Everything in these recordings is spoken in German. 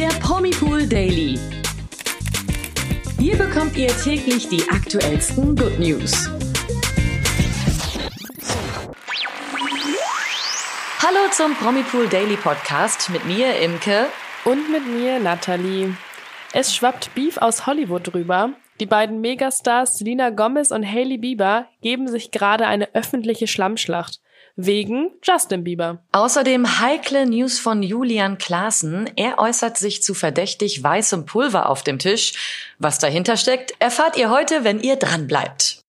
der Promipool Daily. Hier bekommt ihr täglich die aktuellsten Good News. Hallo zum Promipool Daily Podcast mit mir, Imke. Und mit mir, Nathalie. Es schwappt Beef aus Hollywood drüber. Die beiden Megastars Selena Gomez und Hailey Bieber geben sich gerade eine öffentliche Schlammschlacht wegen Justin Bieber. Außerdem heikle News von Julian Klaassen. Er äußert sich zu verdächtig weißem Pulver auf dem Tisch. Was dahinter steckt, erfahrt ihr heute, wenn ihr dran bleibt.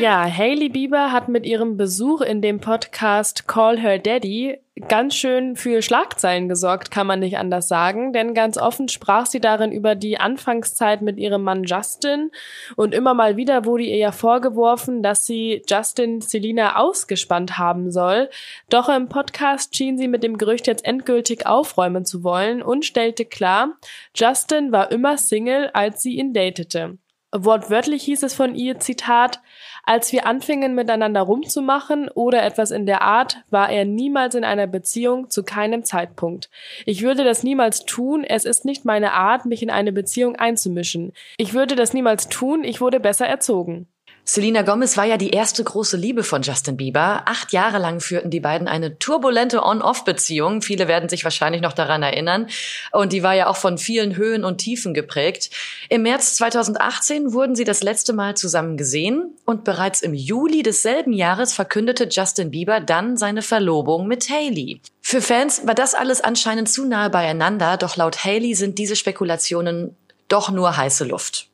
Ja, Hailey Bieber hat mit ihrem Besuch in dem Podcast Call Her Daddy ganz schön für Schlagzeilen gesorgt, kann man nicht anders sagen, denn ganz offen sprach sie darin über die Anfangszeit mit ihrem Mann Justin und immer mal wieder wurde ihr ja vorgeworfen, dass sie Justin Selina ausgespannt haben soll. Doch im Podcast schien sie mit dem Gerücht jetzt endgültig aufräumen zu wollen und stellte klar, Justin war immer Single, als sie ihn datete. Wortwörtlich hieß es von ihr, Zitat, als wir anfingen miteinander rumzumachen oder etwas in der Art, war er niemals in einer Beziehung zu keinem Zeitpunkt. Ich würde das niemals tun, es ist nicht meine Art, mich in eine Beziehung einzumischen. Ich würde das niemals tun, ich wurde besser erzogen. Selena Gomez war ja die erste große Liebe von Justin Bieber. Acht Jahre lang führten die beiden eine turbulente On-Off-Beziehung. Viele werden sich wahrscheinlich noch daran erinnern. Und die war ja auch von vielen Höhen und Tiefen geprägt. Im März 2018 wurden sie das letzte Mal zusammen gesehen. Und bereits im Juli desselben Jahres verkündete Justin Bieber dann seine Verlobung mit Haley. Für Fans war das alles anscheinend zu nahe beieinander. Doch laut Haley sind diese Spekulationen doch nur heiße Luft.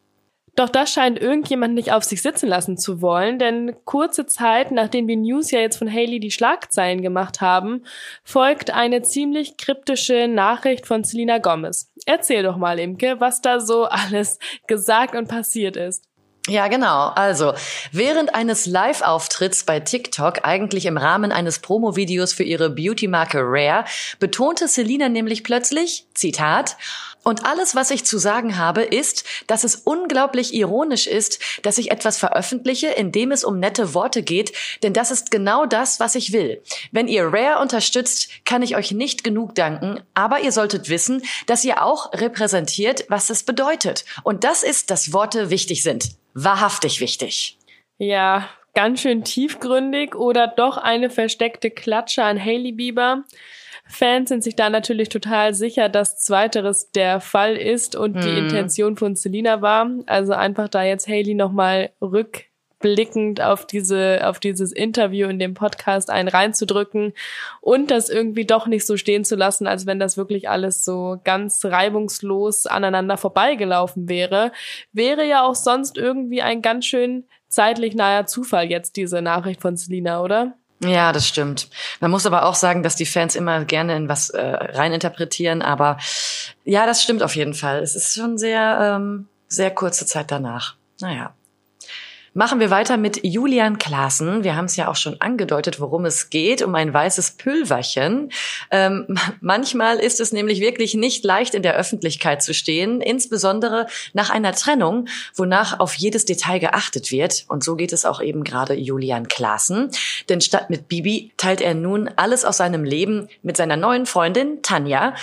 Doch das scheint irgendjemand nicht auf sich sitzen lassen zu wollen, denn kurze Zeit nachdem die News ja jetzt von Haley die Schlagzeilen gemacht haben, folgt eine ziemlich kryptische Nachricht von Selena Gomez. Erzähl doch mal, Imke, was da so alles gesagt und passiert ist. Ja, genau. Also, während eines Live-Auftritts bei TikTok, eigentlich im Rahmen eines Promo-Videos für ihre Beauty-Marke Rare, betonte Selina nämlich plötzlich, Zitat, und alles, was ich zu sagen habe, ist, dass es unglaublich ironisch ist, dass ich etwas veröffentliche, in dem es um nette Worte geht, denn das ist genau das, was ich will. Wenn ihr Rare unterstützt, kann ich euch nicht genug danken, aber ihr solltet wissen, dass ihr auch repräsentiert, was es bedeutet. Und das ist, dass Worte wichtig sind. Wahrhaftig wichtig. Ja, ganz schön tiefgründig oder doch eine versteckte Klatsche an Hailey Bieber. Fans sind sich da natürlich total sicher, dass zweiteres der Fall ist und mhm. die Intention von Selina war. Also einfach da jetzt Haley nochmal rückblickend auf diese, auf dieses Interview in dem Podcast einen reinzudrücken und das irgendwie doch nicht so stehen zu lassen, als wenn das wirklich alles so ganz reibungslos aneinander vorbeigelaufen wäre. Wäre ja auch sonst irgendwie ein ganz schön zeitlich naher Zufall jetzt diese Nachricht von Selina, oder? Ja, das stimmt. Man muss aber auch sagen, dass die Fans immer gerne in was äh, reininterpretieren, aber ja, das stimmt auf jeden Fall. Es ist schon sehr, ähm, sehr kurze Zeit danach. Naja. Machen wir weiter mit Julian Klaassen. Wir haben es ja auch schon angedeutet, worum es geht, um ein weißes Pülverchen. Ähm, manchmal ist es nämlich wirklich nicht leicht, in der Öffentlichkeit zu stehen, insbesondere nach einer Trennung, wonach auf jedes Detail geachtet wird. Und so geht es auch eben gerade Julian Klaassen. Denn statt mit Bibi teilt er nun alles aus seinem Leben mit seiner neuen Freundin Tanja.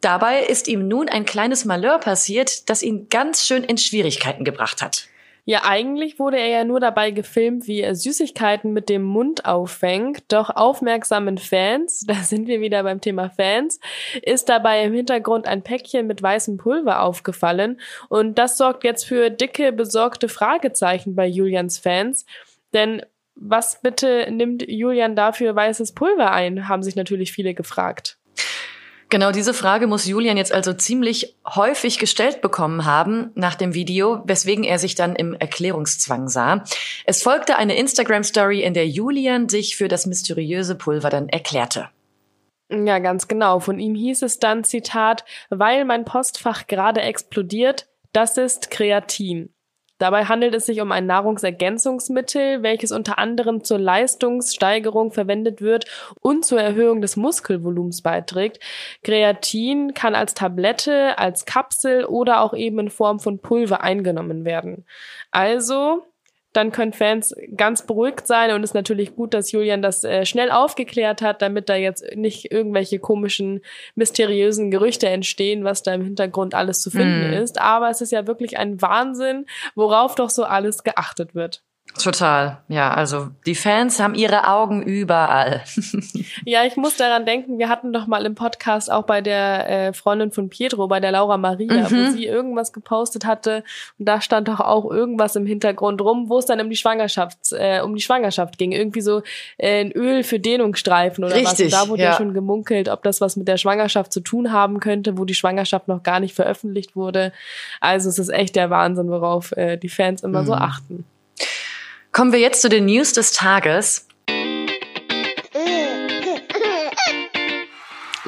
Dabei ist ihm nun ein kleines Malheur passiert, das ihn ganz schön in Schwierigkeiten gebracht hat. Ja, eigentlich wurde er ja nur dabei gefilmt, wie er Süßigkeiten mit dem Mund auffängt. Doch aufmerksamen Fans, da sind wir wieder beim Thema Fans, ist dabei im Hintergrund ein Päckchen mit weißem Pulver aufgefallen. Und das sorgt jetzt für dicke, besorgte Fragezeichen bei Julians Fans. Denn was bitte nimmt Julian dafür weißes Pulver ein, haben sich natürlich viele gefragt. Genau diese Frage muss Julian jetzt also ziemlich häufig gestellt bekommen haben nach dem Video, weswegen er sich dann im Erklärungszwang sah. Es folgte eine Instagram-Story, in der Julian sich für das mysteriöse Pulver dann erklärte. Ja, ganz genau. Von ihm hieß es dann, Zitat, weil mein Postfach gerade explodiert, das ist Kreatin. Dabei handelt es sich um ein Nahrungsergänzungsmittel, welches unter anderem zur Leistungssteigerung verwendet wird und zur Erhöhung des Muskelvolumens beiträgt. Kreatin kann als Tablette, als Kapsel oder auch eben in Form von Pulver eingenommen werden. Also dann können Fans ganz beruhigt sein und es ist natürlich gut, dass Julian das äh, schnell aufgeklärt hat, damit da jetzt nicht irgendwelche komischen, mysteriösen Gerüchte entstehen, was da im Hintergrund alles zu finden mm. ist. Aber es ist ja wirklich ein Wahnsinn, worauf doch so alles geachtet wird. Total, ja. Also die Fans haben ihre Augen überall. ja, ich muss daran denken, wir hatten doch mal im Podcast auch bei der äh, Freundin von Pietro, bei der Laura Maria, mhm. wo sie irgendwas gepostet hatte und da stand doch auch irgendwas im Hintergrund rum, wo es dann um die Schwangerschaft, äh, um die Schwangerschaft ging. Irgendwie so äh, ein Öl für Dehnungsstreifen oder Richtig, was. Und da wurde ja. schon gemunkelt, ob das was mit der Schwangerschaft zu tun haben könnte, wo die Schwangerschaft noch gar nicht veröffentlicht wurde. Also es ist echt der Wahnsinn, worauf äh, die Fans immer mhm. so achten. Kommen wir jetzt zu den News des Tages.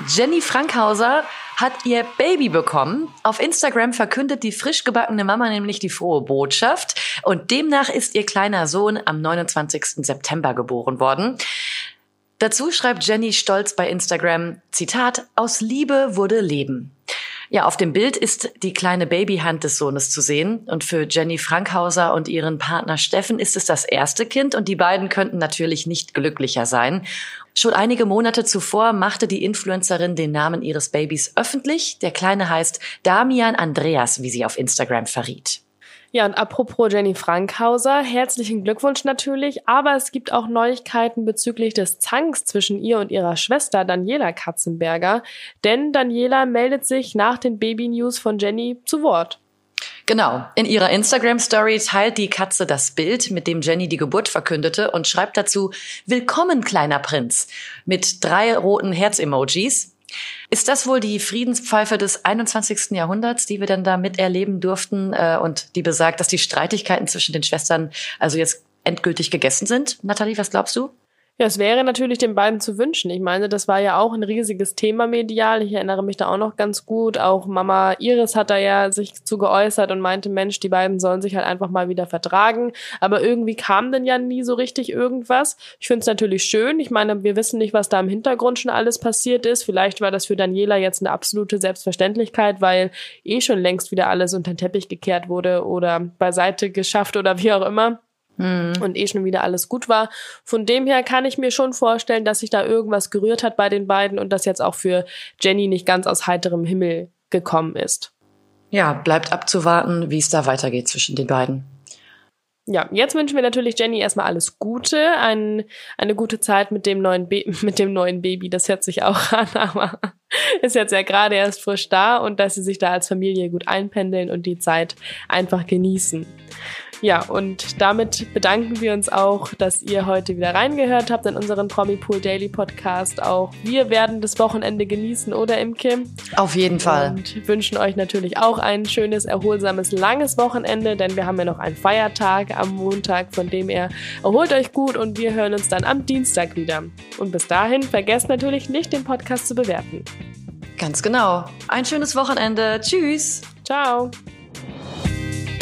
Jenny Frankhauser hat ihr Baby bekommen. Auf Instagram verkündet die frisch gebackene Mama nämlich die frohe Botschaft und demnach ist ihr kleiner Sohn am 29. September geboren worden. Dazu schreibt Jenny stolz bei Instagram, Zitat, aus Liebe wurde Leben. Ja, auf dem Bild ist die kleine Babyhand des Sohnes zu sehen. Und für Jenny Frankhauser und ihren Partner Steffen ist es das erste Kind und die beiden könnten natürlich nicht glücklicher sein. Schon einige Monate zuvor machte die Influencerin den Namen ihres Babys öffentlich. Der Kleine heißt Damian Andreas, wie sie auf Instagram verriet. Ja, und apropos Jenny Frankhauser, herzlichen Glückwunsch natürlich, aber es gibt auch Neuigkeiten bezüglich des Zanks zwischen ihr und ihrer Schwester Daniela Katzenberger, denn Daniela meldet sich nach den Baby-News von Jenny zu Wort. Genau. In ihrer Instagram-Story teilt die Katze das Bild, mit dem Jenny die Geburt verkündete und schreibt dazu Willkommen, kleiner Prinz, mit drei roten Herz-Emojis. Ist das wohl die Friedenspfeife des 21. Jahrhunderts, die wir dann da miterleben durften äh, und die besagt, dass die Streitigkeiten zwischen den Schwestern also jetzt endgültig gegessen sind? Nathalie, was glaubst du? Ja, es wäre natürlich den beiden zu wünschen. Ich meine, das war ja auch ein riesiges Thema medial. Ich erinnere mich da auch noch ganz gut. Auch Mama Iris hat da ja sich zu geäußert und meinte, Mensch, die beiden sollen sich halt einfach mal wieder vertragen. Aber irgendwie kam denn ja nie so richtig irgendwas. Ich finde es natürlich schön. Ich meine, wir wissen nicht, was da im Hintergrund schon alles passiert ist. Vielleicht war das für Daniela jetzt eine absolute Selbstverständlichkeit, weil eh schon längst wieder alles unter den Teppich gekehrt wurde oder beiseite geschafft oder wie auch immer mhm. und eh schon wieder alles gut war. Von dem her kann ich mir schon vorstellen, dass sich da irgendwas gerührt hat bei den beiden und das jetzt auch für Jenny nicht ganz aus heiterem Himmel gekommen ist. Ja, bleibt abzuwarten, wie es da weitergeht zwischen den beiden. Ja, jetzt wünschen wir natürlich Jenny erstmal alles Gute, ein, eine gute Zeit mit dem neuen Be mit dem neuen Baby. Das hört sich auch an, aber ist jetzt ja gerade erst frisch da und dass sie sich da als Familie gut einpendeln und die Zeit einfach genießen. Ja, und damit bedanken wir uns auch, dass ihr heute wieder reingehört habt in unseren Promi Pool Daily Podcast. Auch wir werden das Wochenende genießen, oder Imke? Auf jeden Fall. Und wünschen euch natürlich auch ein schönes, erholsames, langes Wochenende, denn wir haben ja noch einen Feiertag am Montag, von dem her erholt euch gut und wir hören uns dann am Dienstag wieder. Und bis dahin vergesst natürlich nicht, den Podcast zu bewerten. Ganz genau. Ein schönes Wochenende. Tschüss. Ciao.